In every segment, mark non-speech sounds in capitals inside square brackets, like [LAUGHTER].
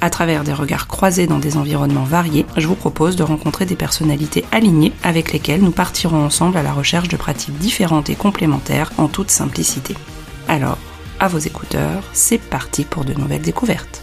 À travers des regards croisés dans des environnements variés, je vous propose de rencontrer des personnalités alignées avec lesquelles nous partirons ensemble à la recherche de pratiques différentes et complémentaires en toute simplicité. Alors, à vos écouteurs, c'est parti pour de nouvelles découvertes.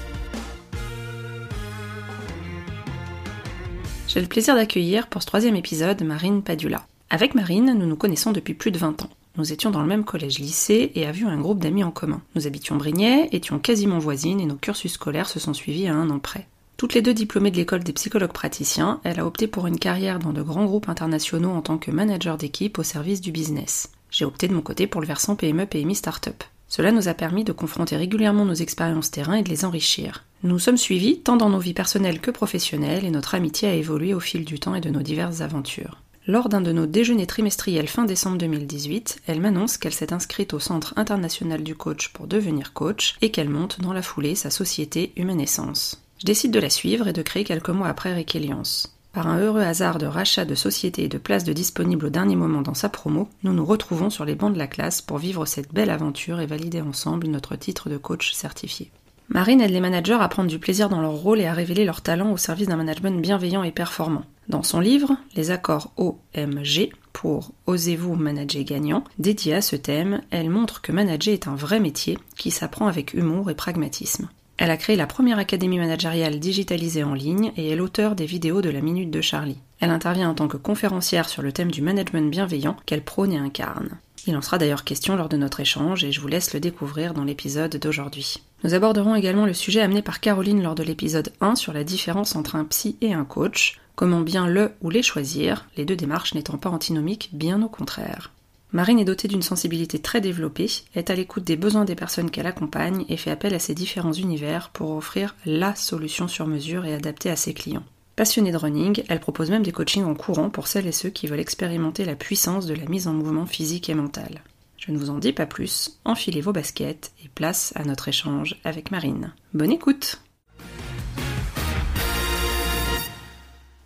J'ai le plaisir d'accueillir pour ce troisième épisode Marine Padula. Avec Marine, nous nous connaissons depuis plus de 20 ans. Nous étions dans le même collège-lycée et avions un groupe d'amis en commun. Nous habitions Brignais, étions quasiment voisines et nos cursus scolaires se sont suivis à un an près. Toutes les deux diplômées de l'école des psychologues praticiens, elle a opté pour une carrière dans de grands groupes internationaux en tant que manager d'équipe au service du business. J'ai opté de mon côté pour le versant PME PMI Startup. Cela nous a permis de confronter régulièrement nos expériences terrain et de les enrichir. Nous sommes suivis tant dans nos vies personnelles que professionnelles et notre amitié a évolué au fil du temps et de nos diverses aventures. Lors d'un de nos déjeuners trimestriels fin décembre 2018, elle m'annonce qu'elle s'est inscrite au Centre international du coach pour devenir coach et qu'elle monte dans la foulée sa société Humaine Essence. Je décide de la suivre et de créer quelques mois après Réquiliance. Par un heureux hasard de rachat de société et de places de disponibles au dernier moment dans sa promo, nous nous retrouvons sur les bancs de la classe pour vivre cette belle aventure et valider ensemble notre titre de coach certifié. Marine aide les managers à prendre du plaisir dans leur rôle et à révéler leur talent au service d'un management bienveillant et performant. Dans son livre, Les accords OMG pour Osez-vous manager gagnant, dédié à ce thème, elle montre que manager est un vrai métier qui s'apprend avec humour et pragmatisme. Elle a créé la première académie managériale digitalisée en ligne et est l'auteur des vidéos de la Minute de Charlie. Elle intervient en tant que conférencière sur le thème du management bienveillant qu'elle prône et incarne. Il en sera d'ailleurs question lors de notre échange et je vous laisse le découvrir dans l'épisode d'aujourd'hui. Nous aborderons également le sujet amené par Caroline lors de l'épisode 1 sur la différence entre un psy et un coach, comment bien le ou les choisir, les deux démarches n'étant pas antinomiques, bien au contraire. Marine est dotée d'une sensibilité très développée, est à l'écoute des besoins des personnes qu'elle accompagne et fait appel à ses différents univers pour offrir la solution sur mesure et adaptée à ses clients. Passionnée de running, elle propose même des coachings en courant pour celles et ceux qui veulent expérimenter la puissance de la mise en mouvement physique et mental. Je ne vous en dis pas plus, enfilez vos baskets et place à notre échange avec Marine. Bonne écoute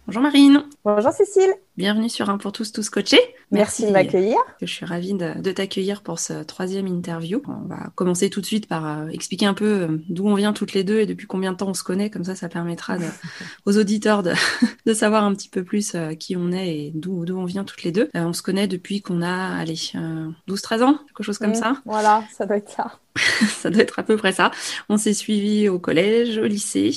Bonjour Marine Bonjour Cécile Bienvenue sur Un pour tous, tous coachés. Merci, de m'accueillir. Je suis ravie de, t'accueillir pour ce troisième interview. On va commencer tout de suite par euh, expliquer un peu euh, d'où on vient toutes les deux et depuis combien de temps on se connaît. Comme ça, ça permettra [LAUGHS] aux auditeurs [LAUGHS] de, savoir un petit peu plus euh, qui on est et d'où on vient toutes les deux. on se connaît depuis qu'on a, allez, 12-13 ans, quelque chose comme mmh, ça. Voilà, ça doit être ça. [LAUGHS] ça doit être à peu près ça. On s'est suivi au collège, au lycée,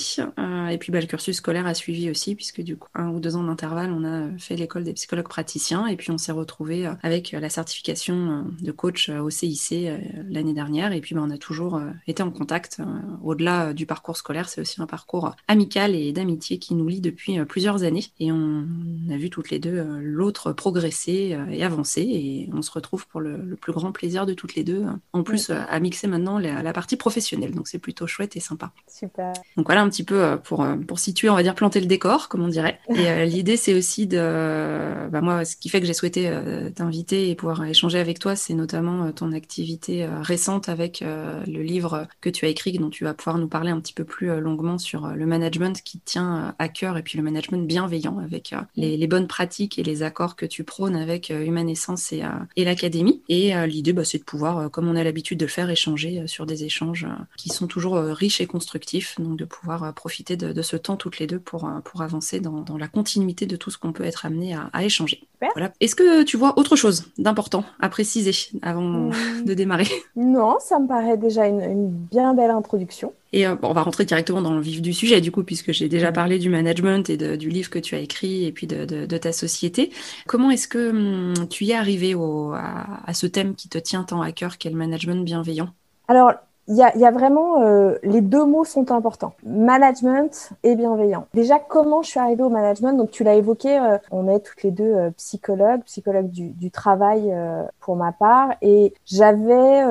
et puis bah, le cursus scolaire a suivi aussi, puisque du coup, un ou deux ans d'intervalle, on a fait les des psychologues praticiens. Et puis on s'est retrouvé euh, avec euh, la certification euh, de coach au CIC l'année dernière. Et puis ben, on a toujours été en contact. Au-delà du parcours scolaire, c'est aussi un parcours amical et d'amitié qui nous lie depuis plusieurs années. Et on a vu toutes les deux l'autre progresser et avancer. Et on se retrouve pour le, plus grand plaisir de toutes les deux. En plus, à mixer maintenant la, la partie professionnelle. Donc c'est plutôt chouette et sympa. Super. Donc voilà un petit peu pour, pour situer, on va dire, planter le décor, comme on dirait. Et l'idée, c'est aussi de euh, bah, moi, ce qui fait que j'ai souhaité euh, t'inviter et pouvoir échanger avec toi, c'est notamment euh, ton activité récente avec le livre que tu as écrit, dont tu vas pouvoir nous parler un petit peu plus longuement sur le management qui tient à cœur et puis le management bienveillant avec les, bonnes pratiques et les accords que tu prônes avec Human Essence et, l'Académie. Et l'idée, bah, c'est de pouvoir, comme on a l'habitude de le faire, échanger sur des échanges qui sont toujours riches et constructifs, donc de pouvoir profiter de, ce temps toutes les deux pour, pour avancer dans, dans la continuité de tout ce qu'on peut être amené à, échanger. Voilà. Est-ce que tu vois autre chose d'important à préciser avant hmm. de démarrer? Non, ça me paraît déjà une, bien belle introduction. Et euh, on va rentrer directement dans le vif du sujet, du coup, puisque j'ai déjà hmm. parlé du management et du livre que tu as écrit et puis de, ta société. Comment est-ce que hmm, tu y es arrivé à, ce thème qui te tient tant à cœur, qu'est le management bienveillant? Alors, il y a, y a, vraiment euh, les deux mots sont importants. Management et bienveillant. Déjà, comment je suis arrivée au management? Donc, tu l'as évoqué, euh, on est toutes les deux euh, psychologues, psychologues du, du travail pour ma part, et j'avais,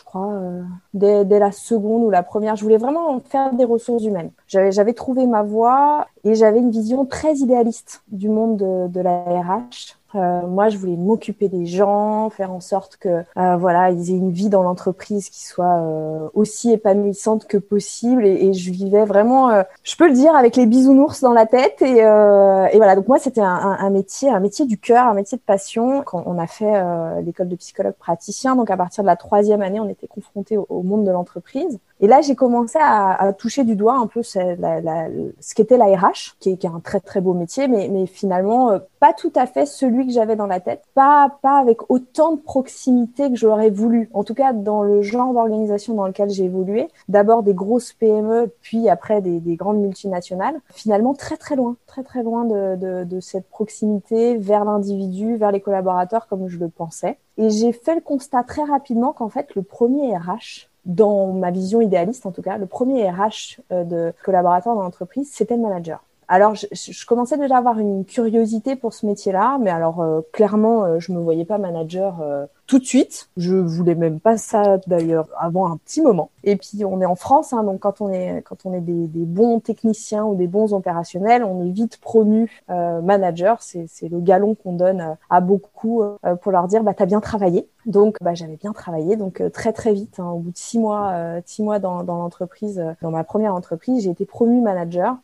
je crois, dès, dès, la seconde ou la première, je voulais vraiment faire des ressources humaines. J'avais trouvé ma voie et j'avais une vision très idéaliste du monde de, de la RH. Euh, moi, je voulais m'occuper des gens, faire en sorte que euh, voilà, ils aient une vie dans l'entreprise qui soit euh, aussi épanouissante que possible. Et, je vivais vraiment, euh, je peux le dire, avec les bisounours dans la tête. Et, euh, voilà, donc moi, c'était un, un, métier, un métier du cœur, un métier de passion. Quand on a fait l'école de psychologue praticien, donc à partir de la troisième année, on était confronté au monde de l'entreprise. Et là, j'ai commencé à, à, toucher du doigt un peu ce qu'était la RH, qui est, qui est, un très très beau métier, mais, mais finalement pas tout à fait celui que j'avais dans la tête, pas pas avec autant de proximité que j'aurais voulu. En tout cas, dans le genre d'organisation dans lequel j'ai évolué, d'abord des grosses PME, puis après des, des, grandes multinationales. Finalement, très très loin, très très loin de, de, de cette proximité vers l'individu, vers les collaborateurs comme je le pensais. Et j'ai fait le constat très rapidement qu'en fait, le premier RH dans ma vision idéaliste en tout cas, le premier RH euh, de collaborateur dans l'entreprise, c'était le manager. Alors, je, je, commençais déjà à avoir une curiosité pour ce métier-là, mais alors euh, clairement, euh, je me voyais pas manager euh, tout de suite. Je voulais même pas ça d'ailleurs avant un petit moment. Et puis on est en France, hein, donc quand on est quand on est des, des, bons techniciens ou des bons opérationnels, on est vite promu euh, manager. C'est le galon qu'on donne à beaucoup euh, pour leur dire bah t'as bien travaillé. Donc bah j'avais bien travaillé, donc euh, très très vite. Hein, au bout de six mois, euh, six mois dans, dans l'entreprise, dans ma première entreprise, j'ai été promu manager.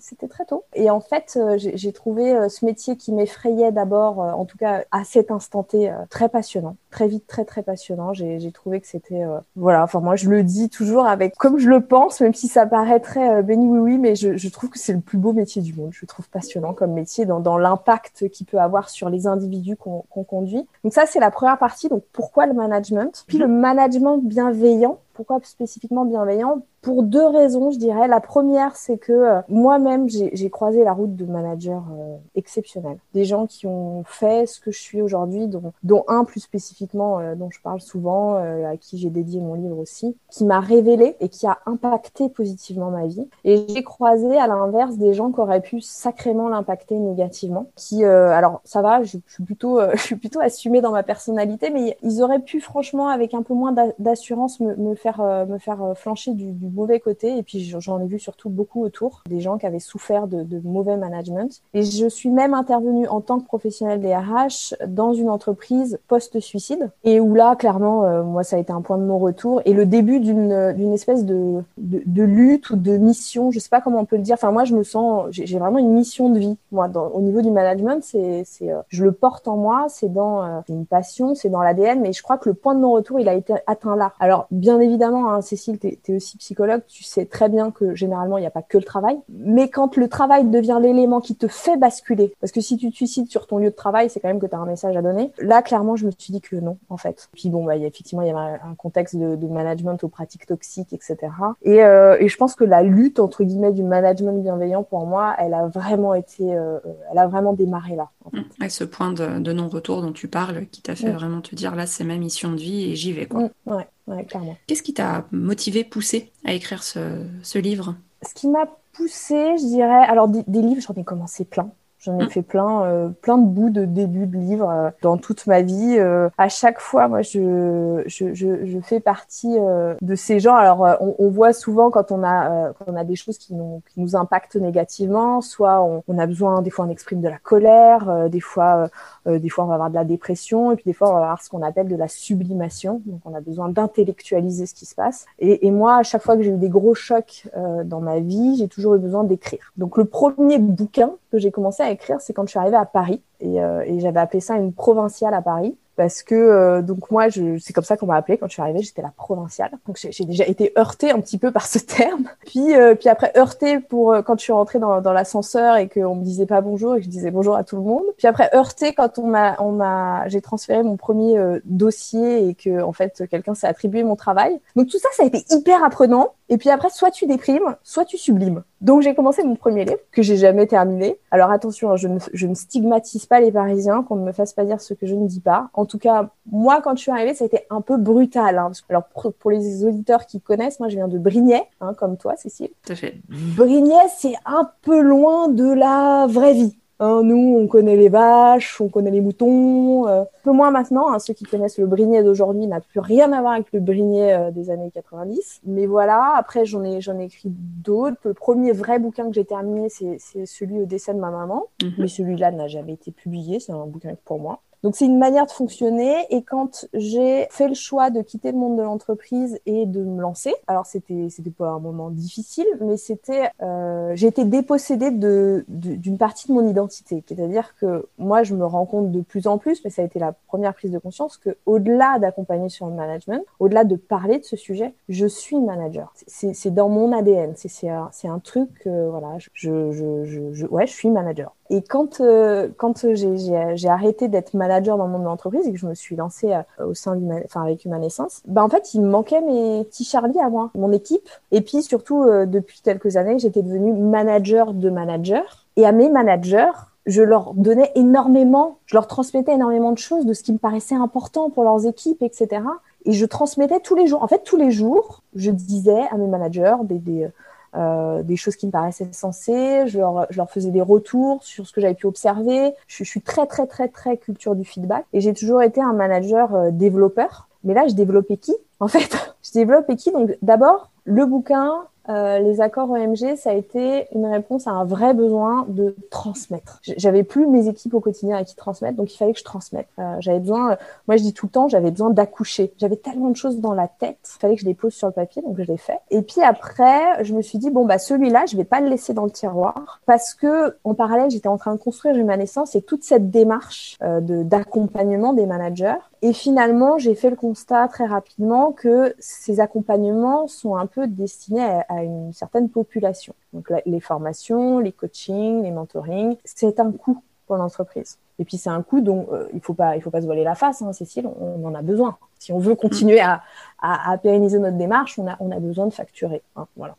C'était très tôt. Et en fait, j'ai trouvé ce métier qui m'effrayait d'abord, en tout cas à cet instant T, très passionnant, très vite, très très passionnant. J'ai trouvé que c'était euh, voilà. Enfin moi je le dis toujours avec comme je le pense, même si ça paraît très euh, béni oui oui, mais je, je trouve que c'est le plus beau métier du monde. Je le trouve passionnant comme métier dans, dans l'impact qu'il peut avoir sur les individus qu'on conduit. Donc ça c'est la première partie. Donc pourquoi le management? Puis le management bienveillant. Pourquoi spécifiquement bienveillant pour deux raisons, je dirais. La première, c'est que euh, moi-même, j'ai croisé la route de managers euh, exceptionnels. Des gens qui ont fait ce que je suis aujourd'hui, dont, un plus spécifiquement, euh, dont je parle souvent, à qui j'ai dédié mon livre aussi, qui m'a révélé et qui a impacté positivement ma vie. Et j'ai croisé, à l'inverse, des gens qui auraient pu sacrément l'impacter négativement. Qui, alors, ça va, je, suis plutôt, [LAUGHS] je assumée dans ma personnalité, mais ils auraient pu, franchement, avec un peu moins d'assurance, me, me, faire, me faire flancher du, mauvais côté. Et puis j'en ai vu surtout beaucoup autour, des gens qui avaient souffert de, mauvais management. Et je suis même intervenue en tant que professionnelle des RH dans une entreprise post-suicide. Et où là, clairement, euh, moi, ça a été un point de non-retour. Et le début d'une espèce de, lutte ou de mission, je sais pas comment on peut le dire. Enfin, moi, je me sens, j'ai vraiment une mission de vie. Moi, au niveau du management, c'est, euh, je le porte en moi, c'est dans euh, une passion, c'est dans l'ADN. Mais je crois que le point de non-retour, il a été atteint là. Alors, bien évidemment, hein, Cécile, tu es, aussi psychologue tu sais très bien que généralement, il n'y a pas que le travail. Mais quand le travail devient l'élément qui te fait basculer, parce que si tu te suicides sur ton lieu de travail, c'est quand même que tu as un message à donner. Là, clairement, je me suis dit que non, en fait. Puis bon, bah, y a, effectivement, il y avait un contexte de, de, management aux pratiques toxiques, etc. Et, euh, et, je pense que la lutte, entre guillemets, du management bienveillant, pour moi, elle a vraiment été, euh, elle a vraiment démarré là. En fait. À ce point de, de non-retour dont tu parles, qui t'a fait mmh. vraiment te dire, là, c'est ma mission de vie et j'y vais, quoi. Mmh, ouais. Ouais, clairement. Qu'est-ce qui t'a motivé, poussé à écrire ce, ce livre? Ce qui m'a poussé, je dirais, alors des, des livres, j'en ai commencé plein. J'en ai mmh. fait plein, euh, plein de bouts de début de livres euh, dans toute ma vie. Euh, à chaque fois, moi, je, je, je, je fais partie euh, de ces gens. Alors, euh, on, on, voit souvent quand on a, quand on a des choses qui nous, qui nous impactent négativement, soit on, on, a besoin, des fois, on exprime de la colère, des fois, des fois, on va avoir de la dépression, et puis des fois, on va avoir ce qu'on appelle de la sublimation. Donc, on a besoin d'intellectualiser ce qui se passe. Et, et, moi, à chaque fois que j'ai eu des gros chocs dans ma vie, j'ai toujours eu besoin d'écrire. Donc, le premier bouquin j'ai commencé à écrire, c'est quand je suis arrivée à Paris. Et, euh, j'avais appelé ça une provinciale à Paris. Parce que euh, donc moi c'est comme ça qu'on m'a appelée. Quand je suis arrivée j'étais la provinciale. Donc j'ai déjà été heurtée un petit peu par ce [LAUGHS] terme. Puis euh, puis après heurtée pour quand je suis rentrée dans, l'ascenseur et qu'on me disait pas bonjour et que je disais bonjour à tout le monde. Puis après heurtée quand on m'a on m'a j'ai transféré mon premier dossier et que en fait quelqu'un s'est attribué mon travail. Donc tout ça ça a été hyper apprenant. Et puis après soit tu déprimes soit tu sublimes Donc j'ai commencé mon premier livre que j'ai jamais terminé. Alors attention, hein, je ne, je ne stigmatise pas les Parisiens, qu'on ne me fasse pas dire ce que je ne dis pas. En tout cas, moi quand je suis arrivée, ça a été un peu brutal. Hein, alors pour, les auditeurs qui connaissent, moi je viens de Brignais, hein, comme toi Cécile. Tout à fait. Brignais, c'est un peu loin de la vraie vie. Hein, nous, on connaît les vaches, on connaît les moutons. Euh, un peu moins maintenant. Hein, ceux qui connaissent le Brignais d'aujourd'hui n'a plus rien à voir avec le Brignais euh, des années 90. Mais voilà, après, j'en ai, j'en ai écrit d'autres. Le premier vrai bouquin que j'ai terminé, c'est, celui au décès de ma maman. Mhm. Mais celui-là n'a jamais été publié. C'est un bouquin pour moi. Donc c'est une manière de fonctionner et quand j'ai fait le choix de quitter le monde de l'entreprise et de me lancer, alors c'était c'était pas un moment difficile, mais c'était euh, j'ai été dépossédée de d'une partie de mon identité, c'est-à-dire que moi je me rends compte de plus en plus, mais ça a été la première prise de conscience que au-delà d'accompagner sur le management, au-delà de parler de ce sujet, je suis manager. C'est dans mon ADN, c'est un, un truc voilà, je, je, je, je ouais je suis manager. Et quand, euh, quand j'ai arrêté d'être manager dans le monde de l'entreprise et que je me suis lancée euh, au sein enfin, avec Humanescence, bah en fait, il me manquait mes petits Charlie à moi, mon équipe. Et puis surtout, euh, depuis quelques années, j'étais devenue manager de manager. Et à mes managers, je leur donnais énormément, je leur transmettais énormément de choses, de ce qui me paraissait important pour leurs équipes, etc. Et je transmettais tous les jours. En fait, tous les jours, je disais à mes managers des, des euh, des choses qui me paraissaient sensées, je leur, je leur faisais des retours sur ce que j'avais pu observer. Je, je, suis très, très, très, très culture du feedback et j'ai toujours été un manager euh, développeur. Mais là, je développais qui En fait, [LAUGHS] je développais qui? Donc, d'abord, le bouquin, euh, les accords OMG, ça a été une réponse à un vrai besoin de transmettre. J'avais plus mes équipes au quotidien à qui transmettre, donc il fallait que je transmette. Euh, j'avais besoin, euh, moi je dis tout le temps, j'avais besoin d'accoucher. J'avais tellement de choses dans la tête, il fallait que je les pose sur le papier, donc je l'ai fait. Et puis après, je me suis dit bon bah celui-là, je vais pas le laisser dans le tiroir parce que en parallèle, j'étais en train de construire ma naissance et toute cette démarche de d'accompagnement des managers et finalement, j'ai fait le constat très rapidement que ces accompagnements sont un peu destinés à, une certaine population. Donc les formations, les coachings, les mentorings, c'est un coût pour l'entreprise. Et puis c'est un coût dont euh, il faut pas il faut pas se voiler la face, hein, Cécile, on, en a besoin. Si on veut continuer à, à, à, pérenniser notre démarche, on a on a besoin de facturer. Hein, voilà,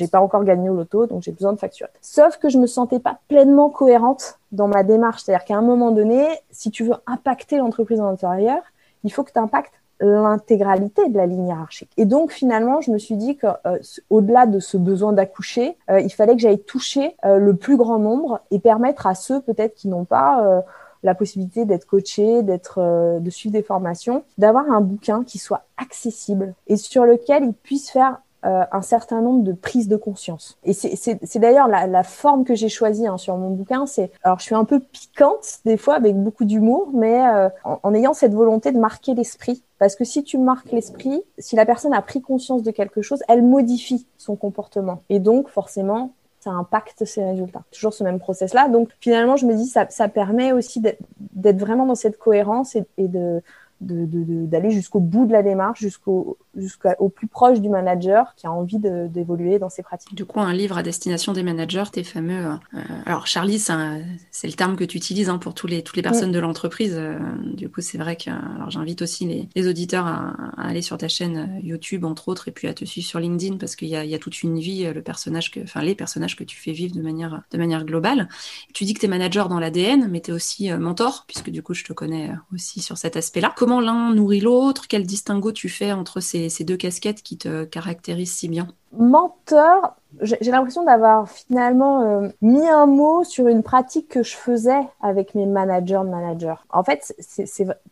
n'ai pas encore gagné au loto, donc j'ai besoin de facturer. Sauf que je me sentais pas pleinement cohérente dans ma démarche. C'est-à-dire qu'à un moment donné, si tu veux impacter l'entreprise en intérieur, il faut que tu impactes l'intégralité de la ligne hiérarchique. Et donc finalement, je me suis dit qu'au euh, delà de ce besoin d'accoucher, euh, il fallait que j'aille toucher euh, le plus grand nombre et permettre à ceux peut-être qui n'ont pas la possibilité d'être coachés, d'être, de suivre des formations, d'avoir un bouquin qui soit accessible et sur lequel ils puissent faire euh, un certain nombre de prises de conscience. Et c'est d'ailleurs la, la, forme que j'ai choisie hein, sur mon bouquin. C'est alors je suis un peu piquante des fois avec beaucoup d'humour, mais euh, en, ayant cette volonté de marquer l'esprit. Parce que si tu marques l'esprit, si la personne a pris conscience de quelque chose, elle modifie son comportement. Et donc forcément, ça impacte ses résultats. Toujours ce même process-là. Donc finalement, je me dis ça, ça permet aussi d'être vraiment dans cette cohérence et, et de d'aller jusqu'au bout de la démarche, jusqu'au jusqu'au plus proche du manager qui a envie d'évoluer dans ses pratiques. Du coup, un livre à destination des managers, tes fameux. Euh, alors, Charlie, c'est le terme que tu utilises hein, pour tous les, toutes les personnes de l'entreprise. Euh, du coup, c'est vrai que alors j'invite aussi les, les auditeurs à, à, aller sur ta chaîne euh, YouTube, entre autres, et puis à te suivre sur LinkedIn parce qu'il y a, y a toute une vie, le personnage que, enfin, les personnages que tu fais vivre de manière, de manière globale. Tu dis que tu es manager dans l'ADN, mais tu es aussi mentor, puisque du coup, je te connais aussi sur cet aspect-là. Comment l'un nourrit l'autre? Quel distinguo tu fais entre ces ces, deux casquettes qui te caractérisent si bien Menteur, j'ai l'impression d'avoir finalement euh, mis un mot sur une pratique que je faisais avec mes managers de managers. En fait,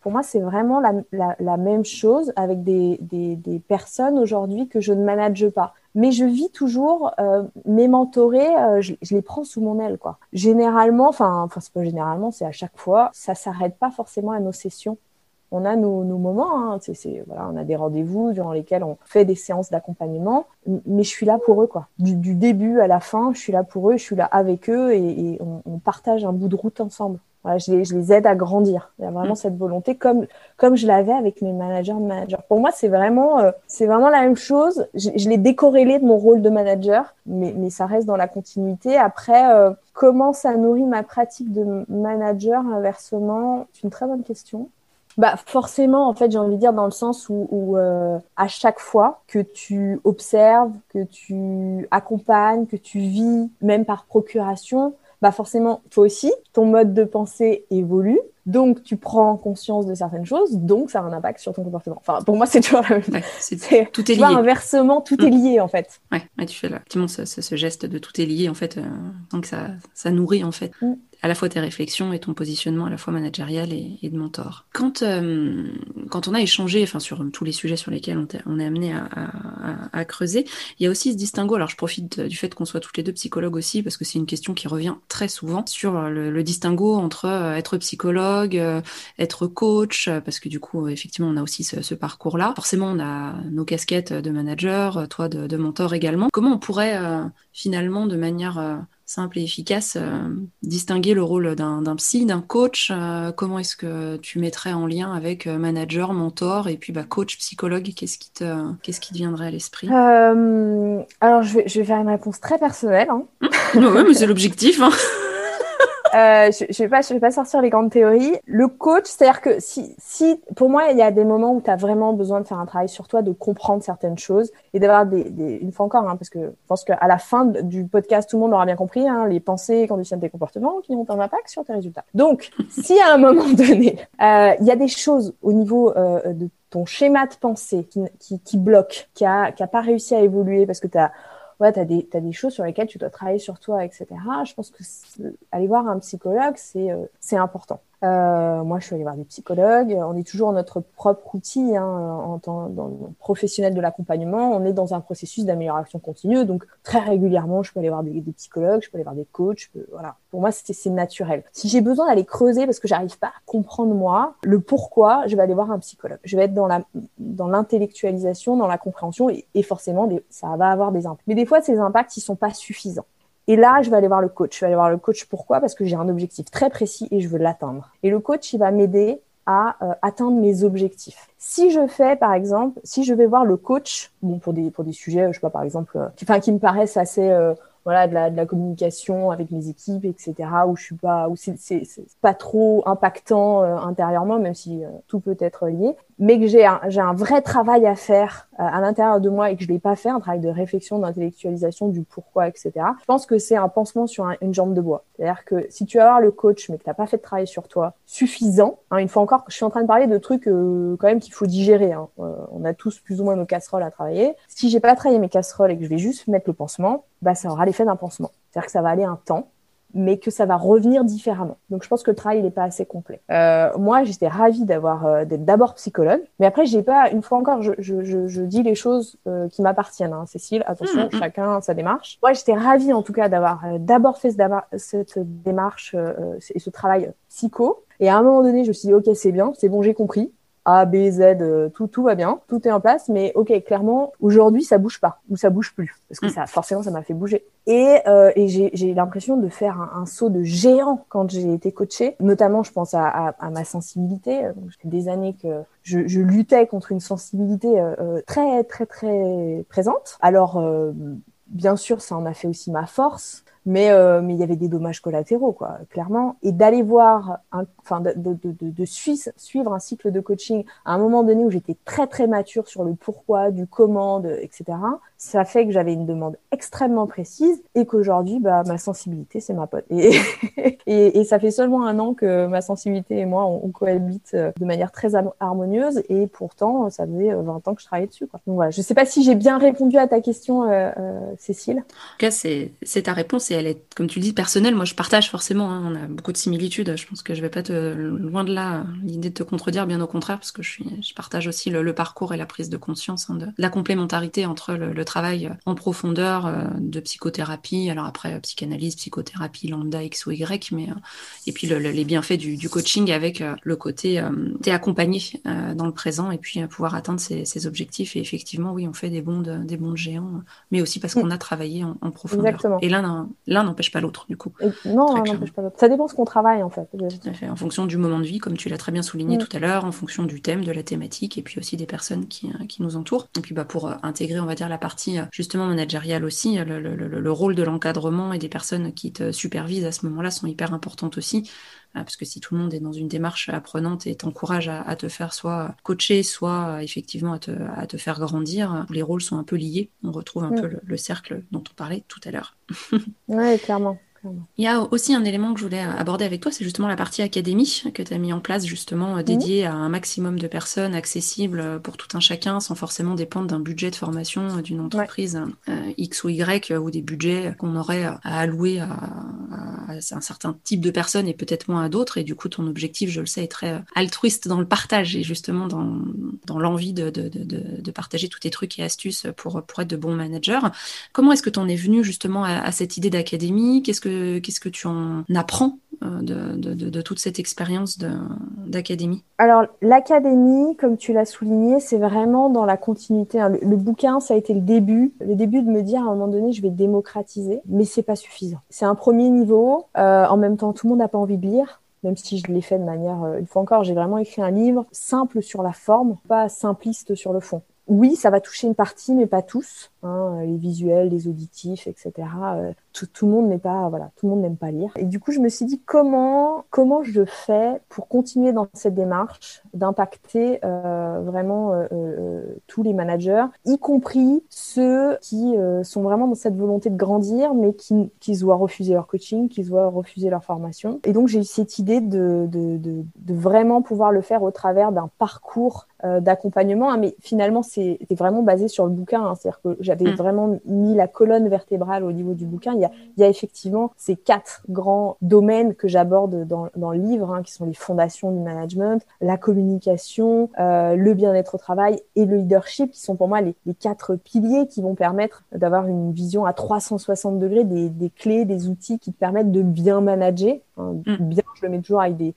pour moi, c'est vraiment la, même chose avec des, personnes aujourd'hui que je ne manage pas. Mais je vis toujours euh, mes mentorés, euh, je, les prends sous mon aile, quoi. Généralement, enfin, c'est pas généralement, c'est à chaque fois, ça s'arrête pas forcément à nos sessions on a nos, moments, hein. c'est, voilà, on a des rendez-vous durant lesquels on fait des séances d'accompagnement, mais je suis là pour eux, quoi. Du, début à la fin, je suis là pour eux, je suis là avec eux et, on, partage un bout de route ensemble. Voilà, je, les, je les aide à grandir. Il y a vraiment mm. cette volonté, comme comme je l'avais avec mes managers de managers. Pour moi, c'est vraiment euh, c'est vraiment la même chose. Je, je l'ai décorrélé de mon rôle de manager, mais mais ça reste dans la continuité. Après, euh, comment ça nourrit ma pratique de manager inversement? C'est une très bonne question. Bah forcément, en fait, j'ai envie de dire dans le sens où, euh, à chaque fois que tu observes, que tu accompagnes, que tu vis, même par procuration, bah forcément, toi aussi, ton mode de pensée évolue. Donc, tu prends conscience de certaines choses, donc ça a un impact sur ton comportement. Enfin, pour moi, c'est toujours la même Tout est lié. inversement, tout est mm. lié, en fait. Ouais, tu fais là, ce, ce, geste de tout est lié, en fait, euh, donc ça, ça nourrit, en fait. Mm à la fois tes réflexions et ton positionnement à la fois managérial et, de mentor. Quand, euh, quand on a échangé enfin, sur tous les sujets sur lesquels on, est amené à, creuser, il y a aussi ce distinguo. Alors je profite du fait qu'on soit toutes les deux psychologues aussi, parce que c'est une question qui revient très souvent sur le, distinguo entre euh, être psychologue, euh, être coach, parce que du coup, effectivement, on a aussi ce, parcours-là. Forcément, on a nos casquettes de manager, toi de, de mentor également. Comment on pourrait finalement, de manière simple et efficace, euh, distinguer le rôle d'un psy, d'un coach. Euh, comment est-ce que tu mettrais en lien avec euh, manager, mentor et puis bah, coach, psychologue Qu'est-ce qui te, qu'est-ce qui te viendrait à l'esprit? Alors, je vais, je vais, faire une réponse très personnelle. Hein. [LAUGHS] oui, mais c'est l'objectif. Hein. [LAUGHS] Euh, je, je vais pas, vais pas sortir les grandes théories. Le coach, c'est-à-dire que si, si, pour moi, il y a des moments où tu as vraiment besoin de faire un travail sur toi, de comprendre certaines choses et d'avoir des, des, une fois encore, hein, parce que je pense qu'à la fin du podcast, tout le monde aura bien compris, hein, les pensées conditionnent tes comportements qui ont un impact sur tes résultats. Donc, si à un moment donné, euh, il y a des choses au niveau euh, de ton schéma de pensée qui, qui, qui bloque, qui a, qui a pas réussi à évoluer parce que tu as ouais, tu as, as, des choses sur lesquelles tu dois travailler sur toi, etc. Je pense que aller voir un psychologue, c'est euh, c'est important. Euh, moi, je suis allée voir des psychologues. On est toujours notre propre outil hein, en tant le professionnel de l'accompagnement. On est dans un processus d'amélioration continue. Donc, très régulièrement, je peux aller voir des, des psychologues, je peux aller voir des coachs. voilà. Pour moi, c'est naturel. Si j'ai besoin d'aller creuser parce que j'arrive pas à comprendre moi le pourquoi, je vais aller voir un psychologue. Je vais être dans la dans l'intellectualisation, dans la compréhension et, et forcément, ça va avoir des impacts. Mais des fois, ces impacts, ils sont pas suffisants. Et là, je vais aller voir le coach. Je vais aller voir le coach pourquoi? Parce que j'ai un objectif très précis et je veux l'atteindre. Et le coach, il va m'aider à euh, atteindre mes objectifs. Si je fais, par exemple, si je vais voir le coach, bon pour des pour des sujets, je sais pas, par exemple, euh, qui, me paraissent assez euh, voilà de la, de la communication avec mes équipes etc où je suis pas où c'est pas trop impactant intérieurement même si tout peut être lié mais que j'ai un, un vrai travail à faire euh, à l'intérieur de moi et que je l'ai pas fait, un travail de réflexion, d'intellectualisation du pourquoi, etc. Je pense que c'est un pansement sur une jambe de bois. C'est-à-dire que si tu vas voir le coach, mais que t'as pas fait de travail sur toi suffisant, hein, une fois encore, je suis en train de parler de trucs euh, quand même qu'il faut digérer. Hein. Euh, on a tous plus ou moins nos casseroles à travailler. Si j'ai pas travaillé mes casseroles et que je vais juste mettre le pansement, bah ça aura l'effet d'un pansement. C'est-à-dire que ça va aller un temps mais que ça va revenir différemment. Donc je pense que le travail n'est pas assez complet. Euh, moi, j'étais ravie d'avoir euh, d'être d'abord psychologue, mais après j'ai pas une fois encore, je, je, je, je dis les choses euh, qui m'appartiennent. Hein. Cécile, attention, mm, mm. chacun sa démarche. Moi, j'étais ravie en tout cas d'avoir euh, d'abord fait cette démarche et ce travail psycho. Et à un moment donné, je me suis dit ok, c'est bien, c'est bon, j'ai compris. A, B, Z, euh, tout, tout va bien, tout est en place, mais ok, clairement, aujourd'hui, ça bouge pas, ou ça bouge plus, parce que mm. ça, forcément, ça m'a fait bouger. Et, euh, et j'ai l'impression de faire un, saut de géant quand j'ai été coachée, notamment, je pense à, à, à ma sensibilité. fait des années que je, je, luttais contre une sensibilité euh, euh très, très, très présente. Alors, bien sûr, ça en a fait aussi ma force mais euh, mais il y avait des dommages collatéraux quoi clairement. Et d'aller voir enfin de, de, de, de, suivre un cycle de coaching à un moment donné où j'étais très très mature sur le pourquoi du comment etc ça fait que j'avais une demande extrêmement précise et qu'aujourd'hui bah ma sensibilité c'est ma pote et, [LAUGHS] et, ça fait seulement un an que ma sensibilité et moi on, cohabite euh, de manière très harmonieuse et pourtant ça faisait 20 euh, ans que je travaillais dessus quoi donc voilà je sais pas si j'ai bien répondu à ta question euh, Cécile en tout cas c'est ta réponse et elle est, comme tu dis, personnelle. Moi, je partage forcément. Hein, on a beaucoup de similitudes. Je pense que je vais pas te, loin de là, l'idée de te contredire, bien au contraire, parce que je suis, je partage aussi le, parcours et la prise de conscience hein, de, la complémentarité entre le, travail en profondeur euh, de psychothérapie. Alors après, psychanalyse, psychothérapie, lambda, X ou Y, mais, euh, et puis les bienfaits du, coaching avec euh, le côté, t'es accompagné dans le présent et puis pouvoir atteindre ses, objectifs. Et effectivement, oui, on fait des bons, des bons géants, mais aussi parce qu'on a travaillé en, en profondeur. Exactement. Et l'un, n'empêche pas l'autre, du coup. non, n'empêche pas l'autre. Ça dépend ce qu'on travaille, en fait. En fonction du moment de vie, comme tu l'as très bien souligné mm. tout à l'heure, en fonction du thème, de la thématique, et puis aussi des personnes qui, euh, qui nous entourent. Et puis, bah, pour euh, intégrer, on va dire, la partie partie justement managériale aussi. Le, le, le rôle de l'encadrement et des personnes qui te supervisent à ce moment-là sont hyper importantes aussi. Parce que si tout le monde est dans une démarche apprenante et t'encourage à, à, te faire soit coacher, soit effectivement à te, à te, faire grandir, les rôles sont un peu liés. On retrouve un mm. peu le, cercle dont on parlait tout à l'heure. [LAUGHS] oui, clairement. Il y a aussi un élément que je voulais aborder avec toi, c'est justement la partie académie que tu as mis en place, justement euh, dédiée à un maximum de personnes, accessible pour tout un chacun, sans forcément dépendre d'un budget de formation euh, d'une entreprise euh, X ou Y, ou des budgets qu'on aurait à allouer à, un certain type de personnes et peut-être moins à d'autres. Et du coup, ton objectif, je le sais, est très altruiste dans le partage et justement dans, dans l'envie de, de, de, de, partager tous tes trucs et astuces pour, pour être de bons managers. Comment est-ce que tu en es venu justement à, à cette idée d'académie? Qu'est-ce que qu'est-ce que tu en apprends euh, de, toute cette expérience d'académie? Alors, l'académie, comme tu l'as souligné, c'est vraiment dans la continuité. Hein. Le, bouquin, ça a été le début, le début de me dire à un moment donné, je vais démocratiser, mais c'est pas suffisant. C'est un premier niveau. Euh, en même temps, tout le monde n'a pas envie de lire même si je l'ai fait de manière, euh, une fois encore, j'ai vraiment écrit un livre simple sur la forme, pas simpliste sur le fond oui, ça va toucher une partie, mais pas tous. Hein, les visuels, les auditifs, etc. Euh, tout, le monde n'est pas, voilà, tout le monde n'aime pas lire. Et du coup, je me suis dit comment, comment je fais pour continuer dans cette démarche d'impacter euh, vraiment euh, tous les managers, y compris ceux qui sont vraiment dans cette volonté de grandir, mais qui, qui se voient refuser leur coaching, qui se voient refuser leur formation. Et donc, j'ai eu cette idée de, vraiment pouvoir le faire au travers d'un parcours d'accompagnement, hein, mais finalement c'est vraiment basé sur le bouquin. Hein, C'est-à-dire que j'avais mm. vraiment mis la colonne vertébrale au niveau du bouquin. Il y a, il y a effectivement ces quatre grands domaines que j'aborde dans, dans, le livre, hein, qui sont les fondations du management, la communication, euh, le bien-être au travail et le leadership, qui sont pour moi les, les quatre piliers qui vont permettre d'avoir une vision à 360 degrés des, des, clés, des outils qui te permettent de bien manager. Hein, mm. Bien, je le mets toujours avec des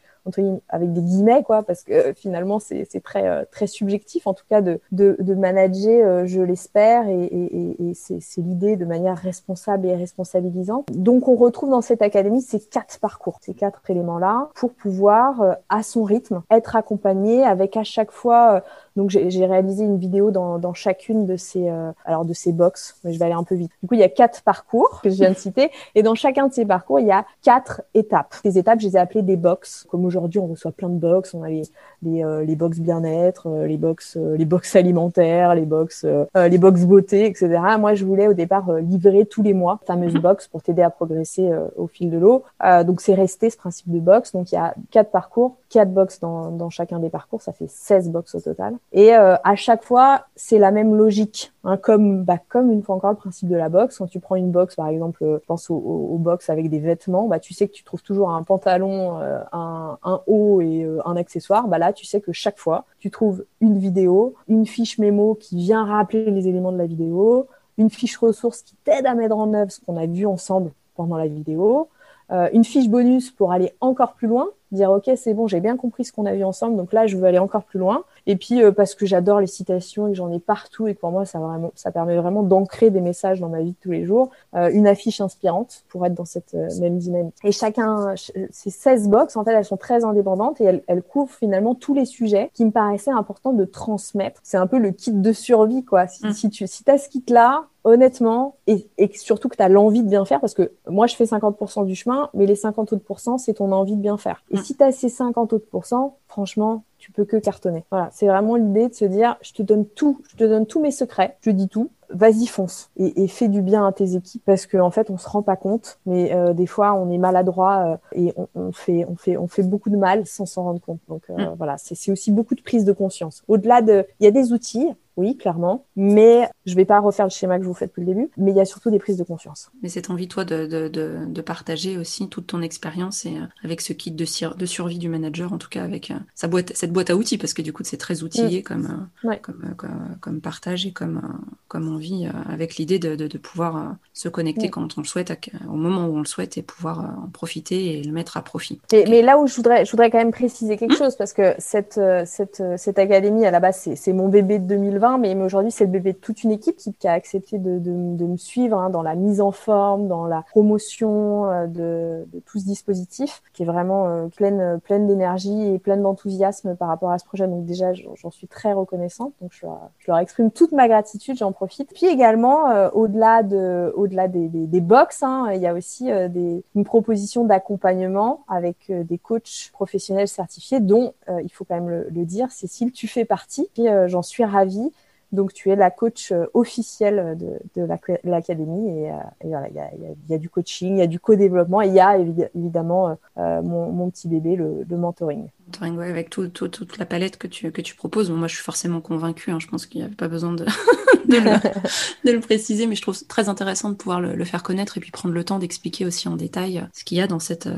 avec des guillemets quoi parce que euh, finalement c'est très euh, très subjectif en tout cas de de, de manager euh, je l'espère et, et, et c'est l'idée de manière responsable et responsabilisante donc on retrouve dans cette académie ces quatre parcours ces quatre éléments là pour pouvoir à son rythme être accompagné avec à chaque fois donc j'ai réalisé une vidéo dans, dans chacune de ces euh, alors de ces box, mais je vais aller un peu vite. Du coup, il y a quatre parcours que je viens de citer, et dans chacun de ces parcours, il y a quatre étapes. Ces étapes, je les ai appelées des box. Comme aujourd'hui, on reçoit plein de box. On a les les, euh, les box bien-être, euh, les box les box alimentaires, les box les box beauté, etc. Moi, je voulais au départ livrer tous les mois fameuse box pour t'aider à progresser au fil de l'eau. donc c'est resté ce principe de box. Donc il y a quatre parcours, quatre box dans dans chacun des parcours, ça fait 16 box au total. Et euh, à chaque fois, c'est la même logique, hein, comme bah, comme une fois encore le principe de la boxe. Quand tu prends une box, par exemple, euh, je pense aux au, box avec des vêtements, bah tu sais que tu trouves toujours un pantalon, euh, un, un, haut et un accessoire. Bah là, tu sais que chaque fois, tu trouves une vidéo, une fiche mémo qui vient rappeler les éléments de la vidéo, une fiche ressource qui t'aide à mettre en œuvre ce qu'on a vu ensemble pendant la vidéo, une fiche bonus pour aller encore plus loin, dire ok c'est bon j'ai bien compris ce qu'on a vu ensemble donc là je veux aller encore plus loin et puis euh, parce que j'adore les citations et que j'en ai partout et que pour moi ça vraiment ça permet vraiment d'ancrer des messages dans ma vie de tous les jours euh, une affiche inspirante pour être dans cette euh, même dynamique et chacun ces 16 box en fait elles sont très indépendantes et elles, elles, couvrent finalement tous les sujets qui me paraissaient importants de transmettre c'est un peu le kit de survie quoi si, mmh. si tu si as ce kit là honnêtement, et, et surtout que tu as l'envie de bien faire, parce que moi, je fais 50% du chemin, mais les 50 autres c'est ton envie de bien faire. Et mm. Si tu as ces 50 autres pourcents, franchement, tu peux que cartonner. Voilà, c'est vraiment l'idée de se dire, je te donne tout, je te donne tous mes secrets, je dis tout, vas-y fonce et, et, fais du bien à tes équipes parce qu'en fait on se rend pas compte mais euh, des fois on est maladroit euh, et on, on, fait on fait on fait beaucoup de mal sans s'en rendre compte donc euh, mm. voilà c'est aussi beaucoup de prise de conscience au-delà de il y a des outils oui, clairement. Mais je vais pas refaire le schéma que je vous fais depuis le début. Mais il y a surtout des prises de conscience. Mais cette envie, toi, de, de, de, de partager aussi toute ton expérience et euh, avec ce kit de, de, survie du manager, en tout cas avec euh, sa boîte, cette boîte à outils, parce que du coup, c'est très outillé mm. comme, euh, ouais. comme, comme, comme, partage et comme, comme envie, avec l'idée de, de, pouvoir se connecter mm. quand on le souhaite, au moment où on le souhaite, et pouvoir en profiter et le mettre à profit. Et, mais là où je voudrais, je voudrais quand même préciser quelque mm. chose, parce que cette, cette, cette académie, à la base, c'est mon bébé de 2020 mais aujourd'hui, c'est le bébé de toute une équipe qui, a accepté de, me suivre hein, dans la mise en forme, dans la promotion euh, de, tout ce dispositif, qui est vraiment euh, pleine, pleine d'énergie et pleine d'enthousiasme par rapport à ce projet. Donc déjà, j'en suis très reconnaissante. Donc je leur, exprime toute ma gratitude, j'en profite. Puis également, euh, au-delà de, au-delà des, des, box, hein, il y a aussi une proposition d'accompagnement avec des coachs professionnels certifiés, dont il faut quand même le, le dire, Cécile, tu fais partie. Et j'en suis ravie. Donc, tu es la coach euh, officielle de, de l'académie et, euh, et, voilà, il y a, y a, du coaching, il y a du co-développement et il y a évidemment euh, mon, mon, petit bébé, le, le mentoring. Mentoring, ouais, avec tout, tout, toute la palette que tu, que tu proposes. Bon, moi, je suis forcément convaincue. Hein, je pense qu'il n'y avait pas besoin de, [LAUGHS] de, le, [LAUGHS] de, le, préciser, mais je trouve très intéressant de pouvoir le, le, faire connaître et puis prendre le temps d'expliquer aussi en détail ce qu'il y a dans cette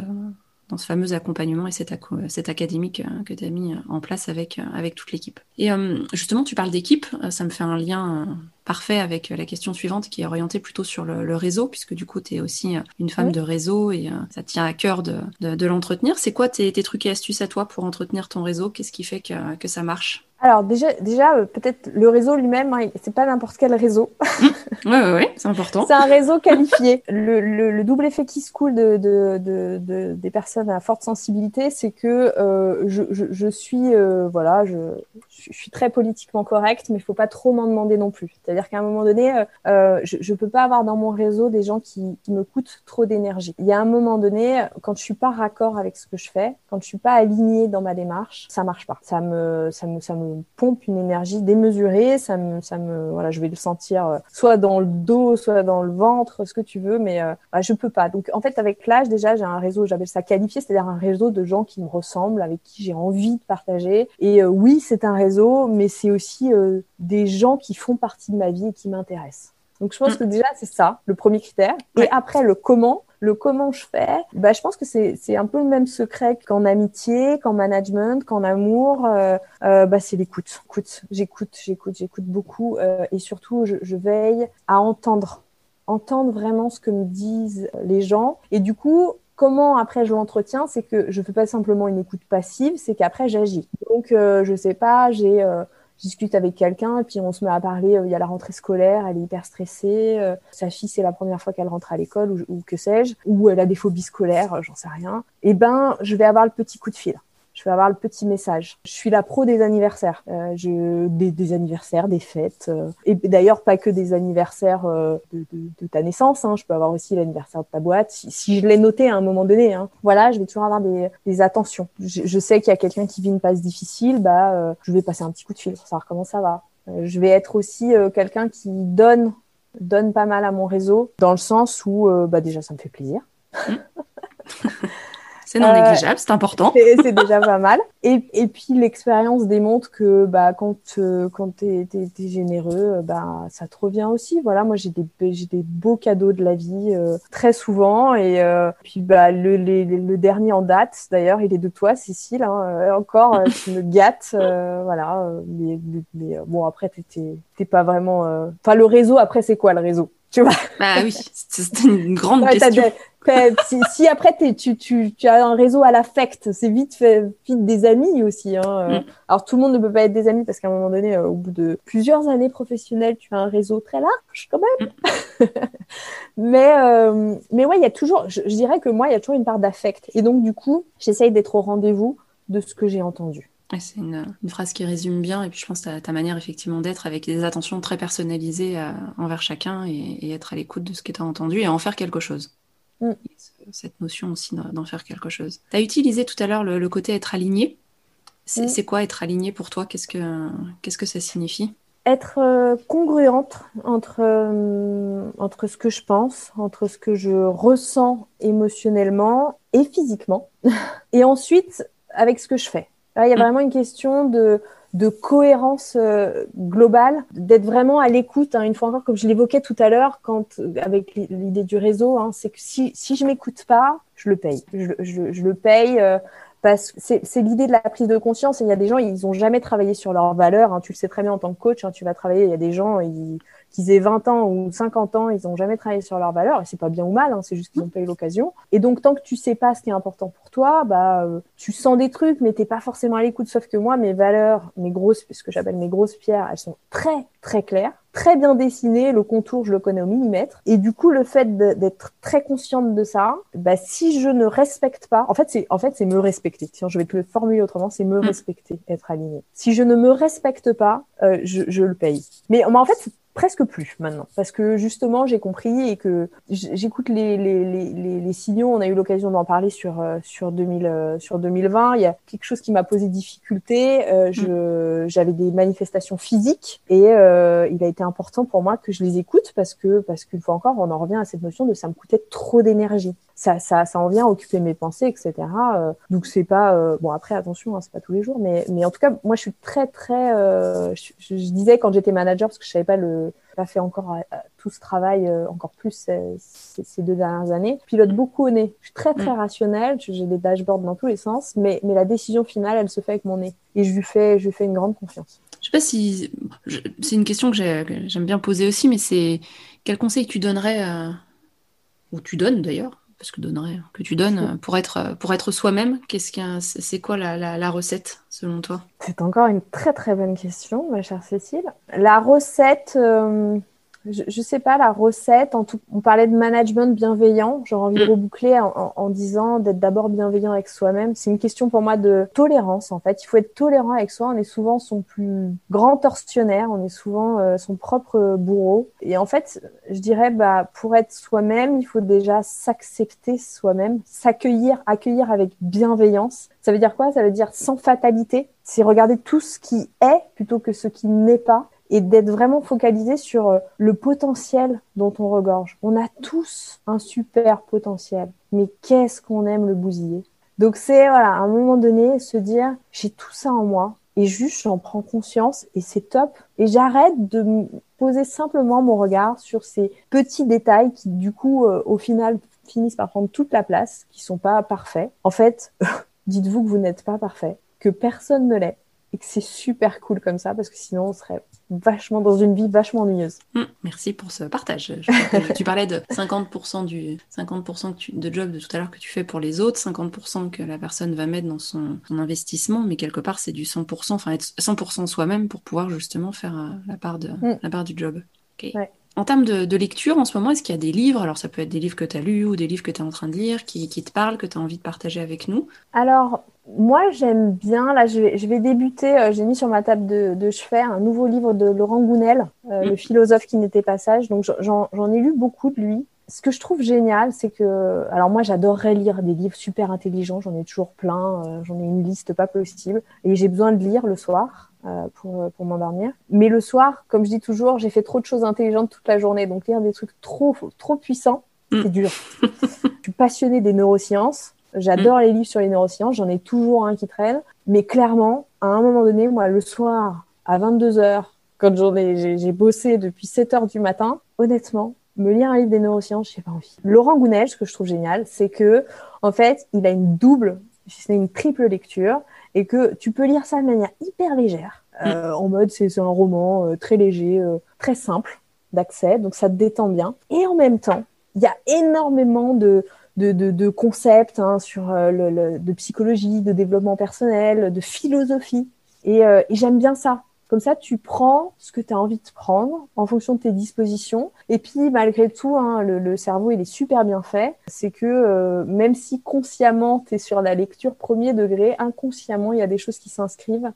dans ce fameux accompagnement et cette, cette académique euh, que tu as mis en place avec, euh, avec toute l'équipe. Et euh, justement, tu parles d'équipe, ça me fait un lien parfait avec la question suivante qui est orientée plutôt sur le, le réseau, puisque du coup, tu es aussi une femme oui. de réseau et ça tient à cœur de, de, de l'entretenir. C'est quoi tes, tes, trucs et astuces à toi pour entretenir ton réseau? Qu'est-ce qui fait que, que ça marche? Alors déjà, déjà euh, peut-être le réseau lui-même, hein, c'est pas n'importe quel réseau. oui, oui, oui, c'est important. [LAUGHS] c'est un réseau qualifié. Le, le, le, double effet qui se coule de, de, de, de, des personnes à forte sensibilité, c'est que euh, je, je, je, suis, euh, voilà, je, je, suis très politiquement correcte, mais il faut pas trop m'en demander non plus. C'est-à-dire qu'à un moment donné, euh, euh, je, je peux pas avoir dans mon réseau des gens qui, qui me coûtent trop d'énergie. Il y a un moment donné, quand je suis pas raccord avec ce que je fais, quand je suis pas alignée dans ma démarche, ça marche pas. Ça me, ça me, ça me pompe une énergie démesurée. Ça me, ça me, voilà, je vais le sentir euh, soit dans le dos, soit dans le ventre, ce que tu veux, mais euh, bah, je peux pas. Donc en fait, avec l'âge, déjà, j'ai un réseau, j'appelle ça qualifié, c'est-à-dire un réseau de gens qui me ressemblent, avec qui j'ai envie de partager. Et euh, oui, c'est un réseau, mais c'est aussi euh, des gens qui font partie de ma vie et qui m'intéressent. Donc je pense mmh. que déjà c'est ça le premier critère. Et après le comment, le comment je fais, bah, je pense que c'est un peu le même secret qu'en amitié, qu'en management, qu'en amour. Euh, euh, bah, c'est l'écoute. Écoute, j'écoute, j'écoute, j'écoute beaucoup euh, et surtout je, veille à entendre, entendre vraiment ce que me disent les gens. Et du coup, comment après je l'entretiens, c'est que je fais pas simplement une écoute passive, c'est qu'après j'agis. Donc euh, je sais pas, j'ai discute avec quelqu'un et puis on se met à parler. Euh, il y a la rentrée scolaire, elle est hyper stressée. Euh, sa fille, c'est la première fois qu'elle rentre à l'école ou, ou, que sais-je, ou elle a des phobies scolaires, euh, j'en sais rien. Et eh ben, je vais avoir le petit coup de fil je vais avoir le petit message. Je suis la pro des anniversaires, euh, je, des, des, anniversaires, des fêtes, euh, et d'ailleurs pas que des anniversaires euh, de, de, de, ta naissance. Hein. Je peux avoir aussi l'anniversaire de ta boîte, si, si je l'ai noté à un moment donné. Hein. Voilà, je vais toujours avoir des, des attentions. Je, je sais qu'il y a quelqu'un qui vit une passe difficile, bah euh, je vais passer un petit coup de fil pour savoir comment ça va. Euh, je vais être aussi euh, quelqu'un qui donne donne pas mal à mon réseau, dans le sens où bah déjà ça me fait plaisir. [LAUGHS] C'est non négligeable, euh, c'est important. C'est déjà pas mal. Et, et puis l'expérience démontre que bah, quand, euh, quand tu es, es, généreux, bah, ça te revient aussi. Voilà, moi j'ai des, des beaux cadeaux de la vie euh, très souvent. Et euh, puis bah, le, le, le, dernier en date, d'ailleurs, il est de toi, Cécile. Hein, encore, tu me gâtes. voilà. Mais, mais, bon, après, t'es pas vraiment. Enfin, le réseau, après, c'est quoi le réseau? Tu vois? Bah oui, c'est une grande ouais, question. Si, si, après tu, tu, tu, as un réseau à l'affect, c'est vite fait vite des amis aussi. Hein. Mm. Alors tout le monde ne peut pas être des amis parce qu'à un moment donné, euh, au bout de plusieurs années professionnelles, tu as un réseau très large quand même. Mm. [LAUGHS] mais euh, mais ouais, il y a toujours, je, je, dirais que moi, il y a toujours une part d'affect. Et donc du coup, j'essaye d'être au rendez-vous de ce que j'ai entendu. C'est une, une, phrase qui résume bien, et puis je pense ta, ta manière effectivement d'être avec des attentions très personnalisées à, envers chacun et, et, être à l'écoute de ce que tu as entendu et en faire quelque chose. Mm. Cette notion aussi d'en faire quelque chose. Tu as utilisé tout à l'heure le, le, côté être aligné. C'est mm. quoi être aligné pour toi? Qu'est-ce que qu'est-ce que ça signifie? Être euh, congruente entre, euh, entre ce que je pense, entre ce que je ressens émotionnellement et physiquement, [LAUGHS] et ensuite avec ce que je fais. Là, il y a mm. vraiment une question de, de cohérence euh, globale, d'être vraiment à l'écoute. Hein, une fois encore, comme je l'évoquais tout à l'heure, quand avec l'idée du réseau, hein, c'est que si, si je m'écoute pas, je le paye. Je, je, je le paye euh, parce que c'est l'idée de la prise de conscience. Et il y a des gens, ils ont jamais travaillé sur leurs valeurs. Hein, tu le sais très bien en tant que coach. Hein, tu vas travailler. Il y a des gens, ils qu'ils aient 20 ans ou 50 ans, ils n'ont jamais travaillé sur leurs valeurs, et c'est pas bien ou mal, hein, c'est juste qu'ils n'ont pas eu l'occasion. Et donc, tant que tu sais pas ce qui est important pour toi, bah, euh, tu sens des trucs, mais t'es pas forcément à l'écoute. Sauf que moi, mes valeurs, mes grosses, ce que j'appelle mes grosses pierres, elles sont très, très claires très bien dessinées, le contour je le connais au millimètre et du coup le fait d'être très consciente de ça, bah si je ne respecte pas, en fait c'est en fait c'est me respecter. Sinon je vais te le formuler autrement, c'est me mm. respecter, être aligné. Si je ne me respecte pas, euh, je, je le paye. Mais en fait presque plus maintenant parce que justement j'ai compris et que j'écoute les, les, les, les, signaux. On a eu l'occasion d'en parler sur euh, sur 2000 euh, sur 2020 il y a quelque chose qui m'a posé difficulté. Euh, mm. je j'avais des manifestations physiques et euh, il a été important pour moi que je les écoute parce que parce qu'une fois encore on en revient à cette notion de ça me coûtait trop d'énergie ça, ça, ça en vient occuper mes pensées, etc. Euh, donc c'est pas euh, bon après attention, hein, c'est pas tous les jours, mais mais en tout cas moi je suis très très, euh, je, je, disais quand j'étais manager parce que je savais pas le, pas fait encore tout ce travail encore plus ces, ces, deux dernières années. Je pilote beaucoup au nez. Je suis très très mm. rationnelle, j'ai des dashboards dans tous les sens, mais mais la décision finale elle se fait avec mon nez et je lui fais je lui fais une grande confiance. Je sais pas si c'est une question que j'aime bien poser aussi, mais c'est quel conseil tu donnerais ou tu donnes d'ailleurs ce que donnerait, que tu donnes pour être, pour être soi-même Qu'est-ce c'est quoi la, la, recette selon toi? C'est encore une très très bonne question, ma chère Cécile. La recette, euh, je, je sais pas la recette. En tout, on parlait de management bienveillant. J'aurais envie de mm. reboucler en, en, disant d'être d'abord bienveillant avec soi-même. C'est une question pour moi de tolérance. En fait, il faut être tolérant avec soi. On est souvent son plus grand tortionnaire. On est souvent euh, son propre bourreau. Et en fait, je dirais, bah, pour être soi-même, il faut déjà s'accepter soi-même, s'accueillir, accueillir avec bienveillance. Ça veut dire quoi? Ça veut dire sans fatalité. C'est regarder tout ce qui est plutôt que ce qui n'est pas et d'être vraiment focalisé sur euh, le potentiel dont on regorge. On a tous un super potentiel, mais qu'est-ce qu'on aime le bousiller? Donc c'est voilà, à un moment donné se dire j'ai tout ça en moi et juste j'en prends conscience et c'est top et j'arrête de poser simplement mon regard sur ces petits détails qui du coup euh, au final finissent par prendre toute la place, qui sont pas parfaits. En fait, [LAUGHS] dites-vous que vous n'êtes pas parfait, que personne ne l'est et que c'est super cool comme ça parce que sinon on serait vachement dans une vie vachement ennuyeuse. Hum, merci pour ce partage. tu parlais de 50% du 50% de job de tout à l'heure que tu fais pour les autres, 50% que la personne va mettre dans son, investissement, mais quelque part c'est du 100%, enfin être 100% soi-même pour pouvoir justement faire euh, la part de hum. la part du job. En termes de, lecture, en ce moment, est-ce qu'il y a des livres? Alors, ça peut être des livres que tu as lus ou des livres que tu es en train de lire, qui, qui te parlent, que tu as envie de partager avec nous Alors, moi, j'aime bien. Là, je vais, je vais débuter. Euh, j'ai mis sur ma table de, de, chevet un nouveau livre de Laurent Gounel, euh, le philosophe qui n'était pas sage. Donc, j'en ai lu beaucoup de lui. Ce que je trouve génial, c'est que, alors moi, j'adorerais lire des livres super intelligents. J'en ai toujours plein. Euh, j'en ai une liste pas possible. Et j'ai besoin de lire le soir. pour, pour m'endormir. Mais le soir, comme je dis toujours, j'ai fait trop de choses intelligentes toute la journée. Donc lire des trucs trop, trop puissants, c'est mm. dur. je suis passionnée des neurosciences. J'adore mm. les livres sur les neurosciences, j'en ai toujours un qui traîne. Mais clairement, à un moment donné, moi, le soir, à 22 h quand j'en ai, j'ai bossé depuis 7 heures du matin, honnêtement, me lire un livre des neurosciences, j'ai pas envie. Laurent Gounel, ce que je trouve génial, c'est que, en fait, il a une double, si ce n'est une triple lecture, et que tu peux lire ça de manière hyper légère, euh, mm. en mode c'est un roman euh, très léger, euh, très simple d'accès, donc ça te détend bien. Et en même temps, il y a énormément de, de, de, de concepts hein, sur euh, le, de psychologie, de développement personnel, de philosophie. Et, euh, et j'aime bien ça. Comme ça, tu prends ce que tu as envie de prendre en fonction de tes dispositions. Et puis, malgré tout, hein, le, le, cerveau, il est super bien fait. C'est que euh, même si consciemment, tu es sur la lecture premier degré, inconsciemment, il y a des choses qui s'inscrivent.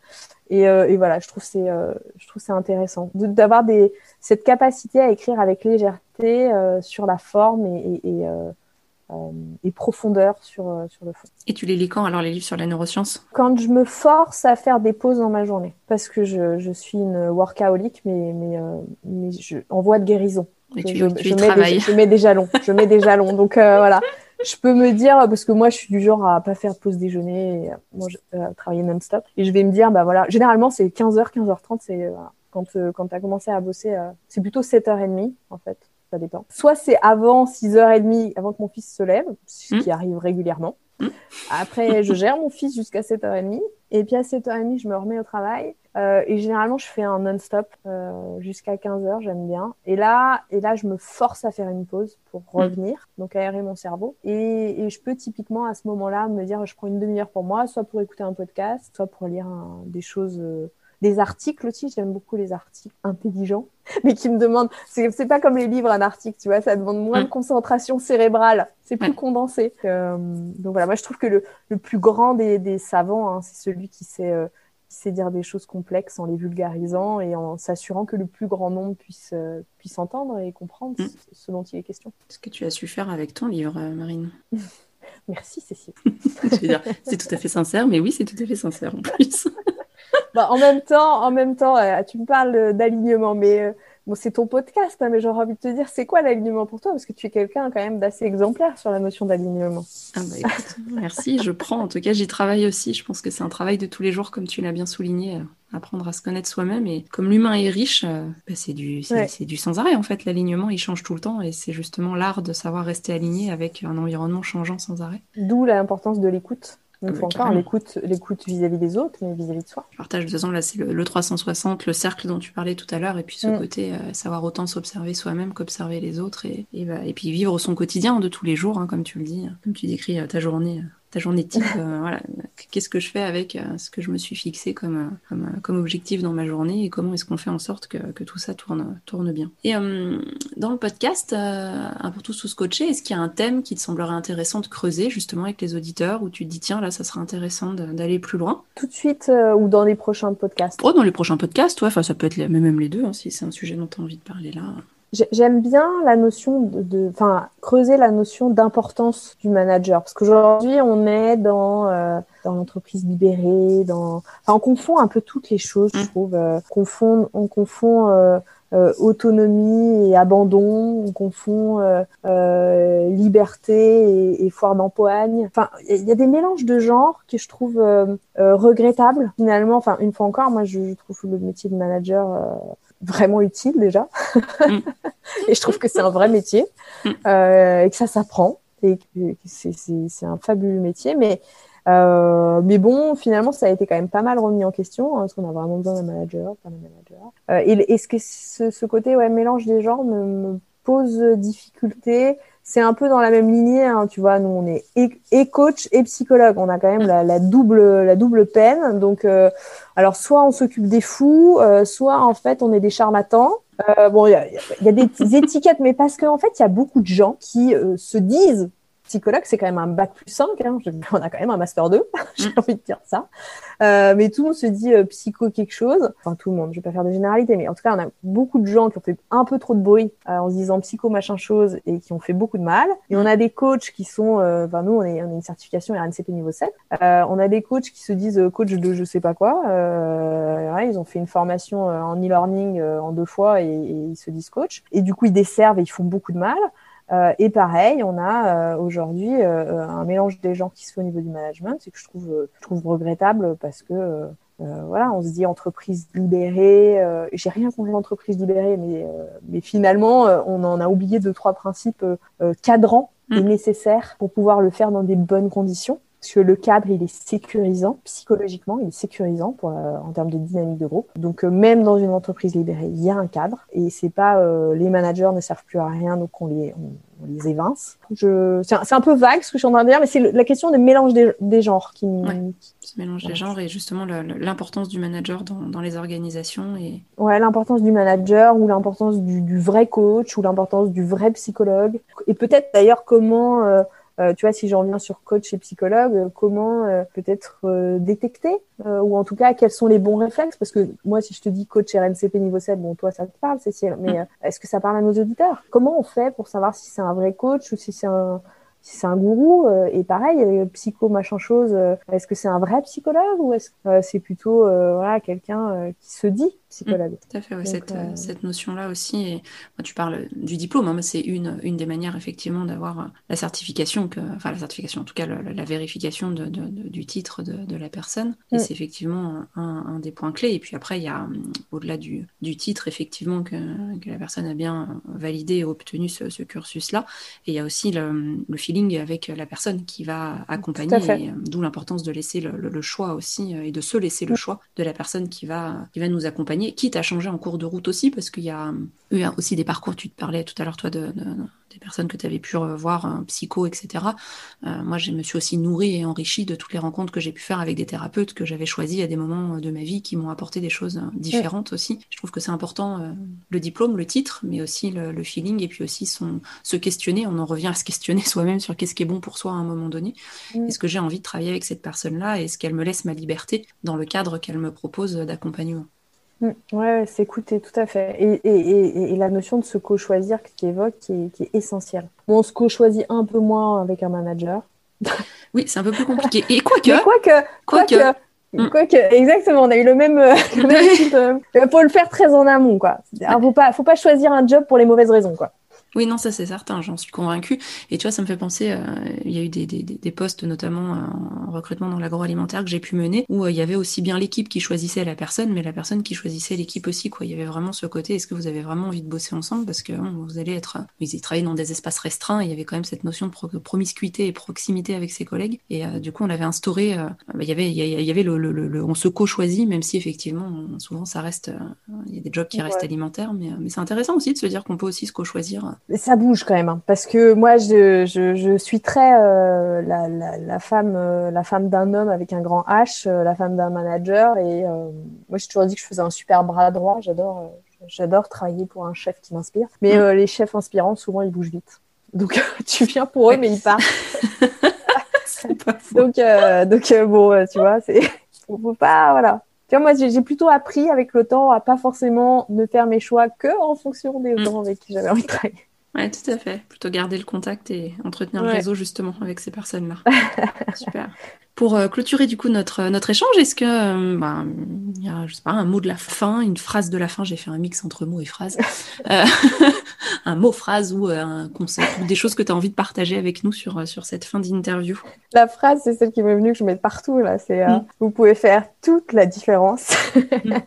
Et, et, voilà, je trouve c'est je trouve c'est intéressant d'avoir cette capacité à écrire avec légèreté sur la forme et, et, et euh, et profondeur sur, euh, sur le fond. Et tu les lis quand alors les livres sur la neuroscience? Quand je me force à faire des pauses dans ma journée, parce que je, je suis une workaholic, mais, mais, euh, mais je, en voie de guérison. Et je, tu, je, tu je, mets des, je, mets des, jalons, je mets des jalons. Donc voilà, je peux me dire parce que moi je suis du genre à pas faire de pause déjeuner, et, travailler non-stop, et je vais me dire bah voilà, généralement c'est 15h, 15h30, c'est quand quand tu as commencé à bosser, c'est plutôt 7h30 en fait ça dépend. Soit c'est avant 6h30, avant que mon fils se lève, ce qui hmm. arrive régulièrement. Hmm. Après, je gère mon fils jusqu'à 7h30. Et puis à 7h30, je me remets au travail. Euh, et généralement, je fais un non-stop euh, jusqu'à 15 heures, j'aime bien. Et là, et là, je me force à faire une pause pour mm. revenir, donc aérer mon cerveau. Et, et je peux typiquement à ce moment-là me dire, je prends une demi-heure pour moi, soit pour écouter un podcast, soit pour lire des choses. Euh, des articles aussi, j'aime beaucoup les articles intelligents, [LAUGHS] mais qui me demandent, c'est pas comme les livres, un article, tu vois, ça demande moins de mm. concentration cérébrale, c'est plus condensé. Euh, donc voilà, moi je trouve que le, le plus grand des, des savants, hein, c'est celui qui sait euh, dire des choses complexes en les vulgarisant et en s'assurant que le plus grand nombre puisse, euh, puisse entendre et comprendre mm. ce dont il est question. Ce que tu as su faire avec ton livre, euh, Marine. [LAUGHS] Merci Cécile. [LAUGHS] c'est tout à fait sincère, mais oui, c'est tout à fait sincère en plus. [LAUGHS] bah, en même temps, en même temps, euh, tu me parles d'alignement, mais Bon, c'est ton podcast, hein, mais j'aurais envie de te dire, c'est quoi l'alignement pour toi? Parce que tu es quelqu'un quand même d'assez exemplaire sur la notion d'alignement. Ah bah, merci, je prends. En tout cas, j'y travaille aussi. Je pense que c'est un travail de tous les jours, comme tu l'as bien souligné, euh, apprendre à se connaître soi-même. Et comme l'humain est riche, euh, bah, c'est du, c'est, du sans arrêt en fait. L'alignement, il change tout le temps, et c'est justement l'art de savoir rester aligné avec un environnement changeant sans arrêt. D'où l'importance de l'écoute. Une fois encore, l'écoute, l'écoute vis-à-vis des autres, mais vis-à-vis de soi. Je partage deux ans, là, c'est le, 360, le cercle dont tu parlais tout à l'heure, et puis ce mm. côté, euh, savoir autant s'observer soi-même qu'observer les autres, et, et, bah, et, puis vivre son quotidien de tous les jours, hein, comme tu le dis, comme tu décris euh, ta journée euh, ta journée type. Euh, [LAUGHS] voilà, qu'est-ce que je fais avec euh, ce que je me suis fixé comme, euh, comme, objectif dans ma journée et comment est-ce qu'on fait en sorte que, que, tout ça tourne, tourne bien. Et dans le podcast, un pour tous sous coacher, est-ce qu'il y a un thème qui te semblerait intéressant de creuser justement avec les auditeurs où tu te dis tiens là ça serait intéressant d'aller plus loin? Tout de suite ou dans les prochains podcasts? Oh dans les prochains podcasts, ouais, enfin ça peut être les, même les deux hein, si c'est un sujet dont tu as envie de parler là. J'aime bien la notion de, enfin, creuser la notion d'importance du manager, parce qu'aujourd'hui on est dans euh, dans l'entreprise libérée, dans, enfin, on confond un peu toutes les choses, je mmh. trouve. Euh, on confond, on confond euh, euh, autonomie et abandon, on confond euh, euh, liberté et, et foire d'empoigne. Enfin, il y a des mélanges de genres que je trouve regrettables. Finalement, enfin, une fois encore, moi, je, je trouve le métier de manager vraiment utile déjà. Mm. [LAUGHS] et je trouve que c'est un vrai métier mm. euh, et que ça s'apprend et que c'est un fabuleux métier. Mais, euh, mais bon, finalement, ça a été quand même pas mal remis en question. Hein, parce qu'on a vraiment besoin d'un manager, pas d'un manager. Euh, et est-ce que ce, ce, côté ouais, mélange des genres me, me pose difficulté c'est un peu dans la même lignée, hein, tu vois. Nous, on est et, coach et psychologue. On a quand même la, la double, la double peine. Donc, euh, alors soit on s'occupe des fous, euh, soit en fait on est des charlatans. Euh, bon, il y a, y a, des étiquettes, mais parce qu'en en fait, il y a beaucoup de gens qui se disent psychologue, c'est quand même un bac plus 5. Hein. On a quand même un master 2, [LAUGHS] j'ai mm. envie de dire ça. Euh, mais tout le monde se dit euh, psycho quelque chose. Enfin, tout le monde, je vais pas faire de généralité, mais en tout cas, on a beaucoup de gens qui ont fait un peu trop de bruit euh, en se disant psycho machin chose et qui ont fait beaucoup de mal. Et on a des coachs qui sont, euh, enfin, nous, on, est, on a une certification RNCP niveau 7. Euh, on a des coachs qui se disent coach de je sais pas quoi. Ouais, ils ont fait une formation en e-learning en deux fois et, et ils se disent coach. Et du coup, ils desservent et ils font beaucoup de mal. Euh, et pareil, on a euh, aujourd'hui euh, un mélange des gens qui se fait au niveau du management, c'est que je trouve, je trouve regrettable parce que voilà, on se dit entreprise libérée. J'ai rien contre l'entreprise libérée, mais, mais finalement, on en a oublié deux trois principes cadrants et mm. nécessaires pour pouvoir le faire dans des bonnes conditions. Parce que le cadre, il est sécurisant psychologiquement, il est sécurisant pour, en termes de dynamique de groupe. Donc même dans une entreprise libérée, il y a un cadre et c'est pas les managers ne servent plus à rien, donc on les on, on les évince. Je... C'est un, peu vague ce que je suis en train de dire, mais c'est la question des mélanges des, genres qui. Ouais, ce mélange des genres et justement l'importance du manager dans, dans, les organisations. Et... Ouais, l'importance du manager ou l'importance du, du, vrai coach ou l'importance du vrai psychologue. Et peut-être d'ailleurs comment. Euh, euh, tu vois, si j'en reviens sur coach et psychologue, euh, comment euh, peut-être détecter ou en tout cas quels sont les bons réflexes? Parce que moi, si je te dis coach RNCP niveau 7, bon, toi, ça te parle, Cécile, mais est-ce que ça parle à nos auditeurs? Comment on fait pour savoir si c'est un vrai coach ou si c'est un si c'est un gourou? Et pareil psycho machin chose est-ce que c'est un vrai psychologue ou est-ce que c'est plutôt voilà quelqu'un qui se dit? Psychologue. Mmh, tout à fait, cette, euh, cette notion-là aussi. Et, tu parles du diplôme, hein, c'est une, une des manières effectivement d'avoir la certification, que, enfin la certification, en tout cas la, vérification de, de, du titre de, la personne. Et c'est effectivement un, un, des points clés. Et puis après, il y a au-delà du, du, titre, effectivement, que, que, la personne a bien validé et obtenu ce, ce cursus-là. Et il y a aussi le, le, feeling avec la personne qui va accompagner, d'où l'importance de laisser le, le, choix aussi et de se laisser le choix de la personne qui va, qui va nous accompagner, quitte à changer en cours de route aussi, parce qu'il y a eu aussi des parcours, tu te parlais tout à l'heure, toi, de, des personnes que tu avais pu voir, psycho, etc. Euh, moi, je me suis aussi nourrie et enrichie de toutes les rencontres que j'ai pu faire avec des thérapeutes que j'avais choisis à des moments de ma vie qui m'ont apporté des choses différentes aussi. Je trouve que c'est important, euh, le diplôme, le titre, mais aussi le, feeling, et puis aussi son, se questionner. On en revient à se questionner [LAUGHS] soi-même sur qu'est-ce qui est bon pour soi à un moment donné. Est-ce que j'ai envie de travailler avec cette personne-là? Est-ce qu'elle me laisse ma liberté dans le cadre qu'elle me propose d'accompagnement? Mm. Ouais, c'est écouter, tout à fait. Et, et, et, la notion de se co-choisir que tu évoques qui est, qui est essentielle. Bon, on se co-choisit un peu moins avec un manager. [LAUGHS] Oui, c'est un peu plus compliqué. Et quoique. Quoique. Quoique. Mm. Quoique, exactement, on a eu le même, euh, le même type. Euh, faut le faire très en amont, quoi. Alors, faut pas, faut pas choisir un job pour les mauvaises raisons, quoi. Oui, non, ça c'est certain, j'en suis convaincue. Et tu vois, ça me fait penser, euh, il y a eu des, des, des postes, notamment euh, en recrutement dans l'agroalimentaire, que j'ai pu mener, où euh, il y avait aussi bien l'équipe qui choisissait la personne, mais la personne qui choisissait l'équipe aussi. Quoi. Il y avait vraiment ce côté, est-ce que vous avez vraiment envie de bosser ensemble? Parce que vous allez être... Ils travaillaient dans des espaces restreints, il y avait quand même cette notion de promiscuité et proximité avec ses collègues. Et du coup, on avait instauré, bah, il y avait, il y avait le, le, le, on se co-choisit, même si effectivement, souvent ça reste, il y a des jobs qui restent alimentaires, mais, mais c'est intéressant aussi de se dire qu'on peut aussi se co-choisir ça bouge quand même, hein, parce que moi, je, je, je suis très euh, la, la, la, femme, euh, la femme d'un homme avec un grand H, euh, la femme d'un manager. Et moi, j'ai toujours dit que je faisais un super bras droit. J'adore, j'adore travailler pour un chef qui m'inspire. Mais mm. les chefs inspirants, souvent, ils bougent vite. Donc, [LAUGHS] tu viens pour eux, mais ils partent. [LAUGHS] donc, donc bon, tu vois, c'est, [LAUGHS] faut pas, voilà. Tu vois, moi, j'ai plutôt appris avec le temps à pas forcément ne faire mes choix que en fonction des mm. gens avec qui j'avais envie de travailler. Ouais, tout à fait. Plutôt garder le contact et entretenir le réseau justement avec ces personnes-là. [LAUGHS] Super. Pour euh, clôturer du coup notre, notre échange, est-ce que euh, bah, y a, je sais pas, un mot de la fin, une phrase de la fin, j'ai fait un mix entre mots et phrases, [LAUGHS] euh, [LAUGHS] un mot, phrase ou un concept, ou des choses que tu as envie de partager avec nous sur, sur cette fin d'interview? La phrase, c'est celle qui m'est venue que je mets partout là, c'est mm. vous pouvez faire toute la différence. Mm.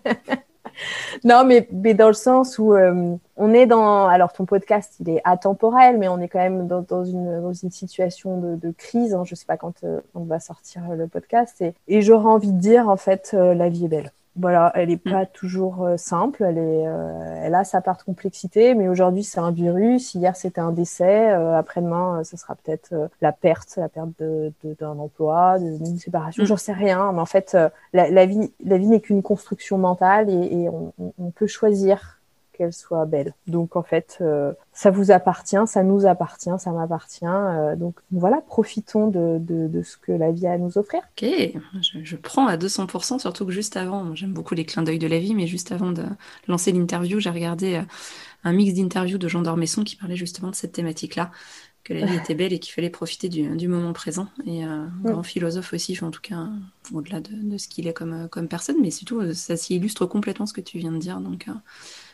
Non, mais, mais, dans le sens où euh, on est dans. Alors, ton podcast, il est atemporel, mais on est quand même dans, une, dans une situation de, crise. Hein. Je sais pas quand euh, on va sortir le podcast. Et, et j'aurais envie de dire, en fait, euh, la vie est belle. Voilà, elle est mm. pas toujours euh, simple, elle est, euh, elle a sa part de complexité, mais aujourd'hui c'est un virus, hier c'était un décès, euh, après-demain ce sera peut-être la perte, la perte de, d'un emploi, d'une séparation, mm. j'en sais rien, mais en fait la, la vie, la vie n'est qu'une construction mentale et, et on, on, peut choisir qu'elle soit belle. Donc en fait, euh, ça vous appartient, ça nous appartient, ça m'appartient. Euh, donc voilà, profitons de, de, ce que la vie a à nous offrir. Ok, je, prends à 200%, surtout que juste avant, j'aime beaucoup les clins d'œil de la vie, mais juste avant de lancer l'interview, j'ai regardé euh, un mix d'interviews de Jean d'Ormesson qui parlait justement de cette thématique-là que la vie était belle et qu'il fallait profiter du, du, moment présent. Et un grand philosophe aussi, en tout cas, au-delà de, de, ce qu'il est comme, comme personne, mais surtout, ça s'y illustre complètement ce que tu viens de dire. Donc,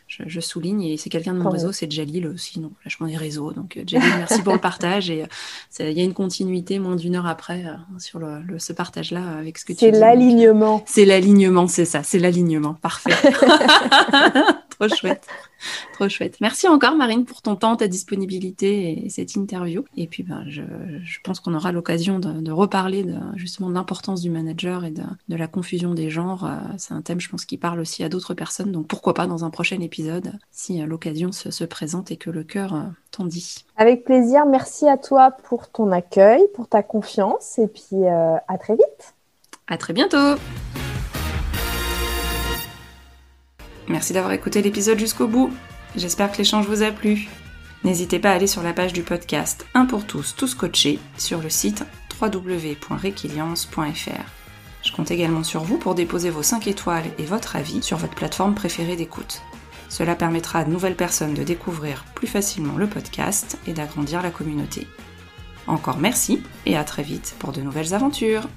je, souligne. Et c'est quelqu'un de mon réseau, c'est Jalil aussi, donc vachement des réseaux. Donc euh, Jalil, merci pour le partage. Et euh, il y a une continuité moins d'une heure après euh, sur le, ce partage-là avec ce que tu dis. C'est l'alignement. C'est l'alignement, c'est ça, c'est l'alignement. Parfait. [LAUGHS] Trop chouette. Trop chouette. Merci encore, Marine, pour ton temps, ta disponibilité et cette interview. Et puis, ben, je, je pense qu'on aura l'occasion de, de, reparler de, justement de l'importance du manager et de, de, la confusion des genres. C'est un thème, je pense, qui parle aussi à d'autres personnes. Donc, pourquoi pas dans un prochain épisode si euh, l'occasion se, présente et que le cœur euh, t'en dit. Avec plaisir. Merci à toi pour ton accueil, pour ta confiance et puis euh, à très vite. À très bientôt. Merci d'avoir écouté l'épisode jusqu'au bout. J'espère que l'échange vous a plu. N'hésitez pas à aller sur la page du podcast Un pour tous, tous coachés sur le site www.requiliance.fr. Je compte également sur vous pour déposer vos 5 étoiles et votre avis sur votre plateforme préférée d'écoute. Cela permettra à de nouvelles personnes de découvrir plus facilement le podcast et d'agrandir la communauté. Encore merci et à très vite pour de nouvelles aventures